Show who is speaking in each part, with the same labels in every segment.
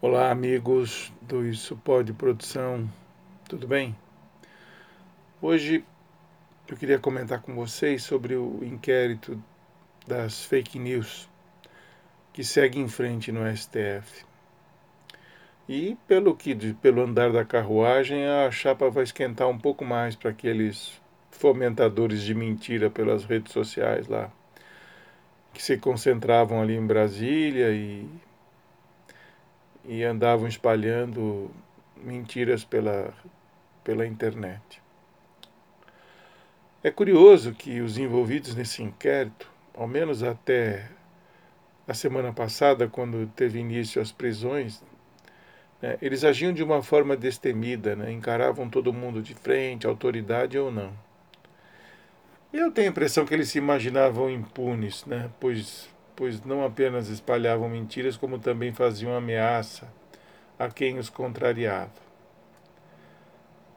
Speaker 1: Olá, amigos do Isso Pode Produção, tudo bem? Hoje eu queria comentar com vocês sobre o inquérito das fake news que segue em frente no STF. E pelo que pelo andar da carruagem, a chapa vai esquentar um pouco mais para aqueles fomentadores de mentira pelas redes sociais lá, que se concentravam ali em Brasília e e andavam espalhando mentiras pela, pela internet. É curioso que os envolvidos nesse inquérito, ao menos até a semana passada, quando teve início as prisões, né, eles agiam de uma forma destemida, né, encaravam todo mundo de frente, autoridade ou não. Eu tenho a impressão que eles se imaginavam impunes, né, pois pois não apenas espalhavam mentiras, como também faziam ameaça a quem os contrariava.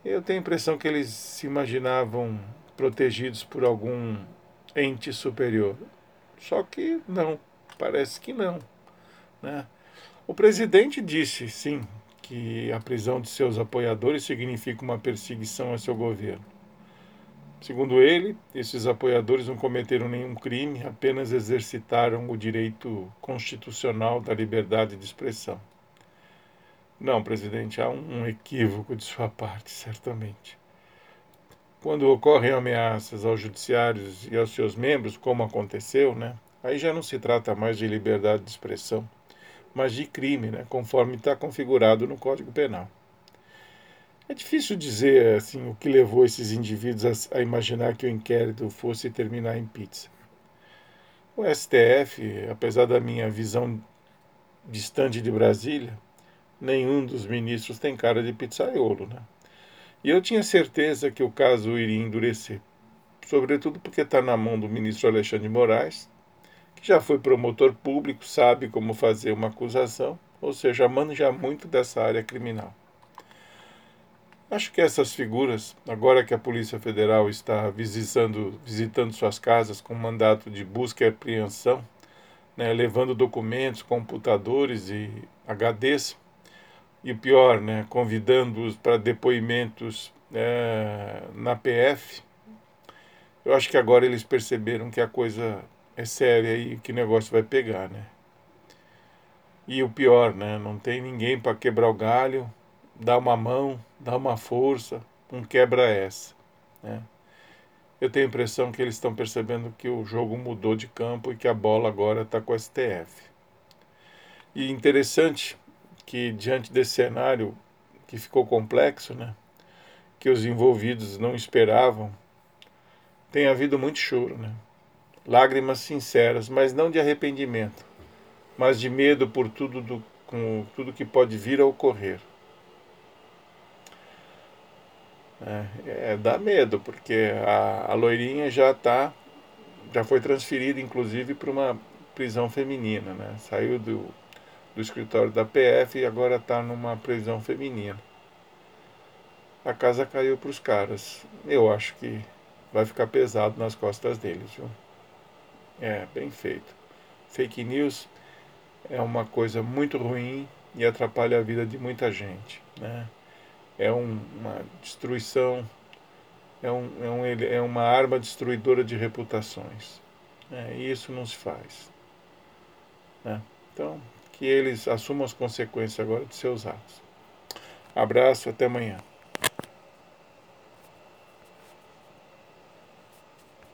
Speaker 1: Eu tenho a impressão que eles se imaginavam protegidos por algum ente superior. Só que não, parece que não. Né? O presidente disse, sim, que a prisão de seus apoiadores significa uma perseguição a seu governo. Segundo ele, esses apoiadores não cometeram nenhum crime, apenas exercitaram o direito constitucional da liberdade de expressão. Não, presidente, há um equívoco de sua parte, certamente. Quando ocorrem ameaças aos judiciários e aos seus membros, como aconteceu, né, aí já não se trata mais de liberdade de expressão, mas de crime, né, conforme está configurado no Código Penal. É difícil dizer assim o que levou esses indivíduos a, a imaginar que o inquérito fosse terminar em pizza. O STF, apesar da minha visão distante de Brasília, nenhum dos ministros tem cara de pizzaiolo, né? E eu tinha certeza que o caso iria endurecer, sobretudo porque está na mão do ministro Alexandre de Moraes, que já foi promotor público, sabe como fazer uma acusação, ou seja, manja muito dessa área criminal. Acho que essas figuras, agora que a Polícia Federal está visitando, visitando suas casas com mandato de busca e apreensão, né, levando documentos, computadores e HDs, e o pior, né, convidando-os para depoimentos é, na PF, eu acho que agora eles perceberam que a coisa é séria e que negócio vai pegar, né? E o pior, né, não tem ninguém para quebrar o galho, dá uma mão, dá uma força, um quebra essa. Né? Eu tenho a impressão que eles estão percebendo que o jogo mudou de campo e que a bola agora está com o STF. E interessante que diante desse cenário que ficou complexo, né, que os envolvidos não esperavam, tem havido muito choro, né? Lágrimas sinceras, mas não de arrependimento, mas de medo por tudo do, com tudo que pode vir a ocorrer. É, é, dá medo, porque a, a loirinha já tá, já foi transferida, inclusive, para uma prisão feminina, né? Saiu do, do escritório da PF e agora está numa prisão feminina. A casa caiu para os caras. Eu acho que vai ficar pesado nas costas deles, viu? É, bem feito. Fake news é uma coisa muito ruim e atrapalha a vida de muita gente, né? É um, uma destruição, é, um, é, um, é uma arma destruidora de reputações. É, e isso não se faz. Né? Então, que eles assumam as consequências agora de seus atos. Abraço, até amanhã.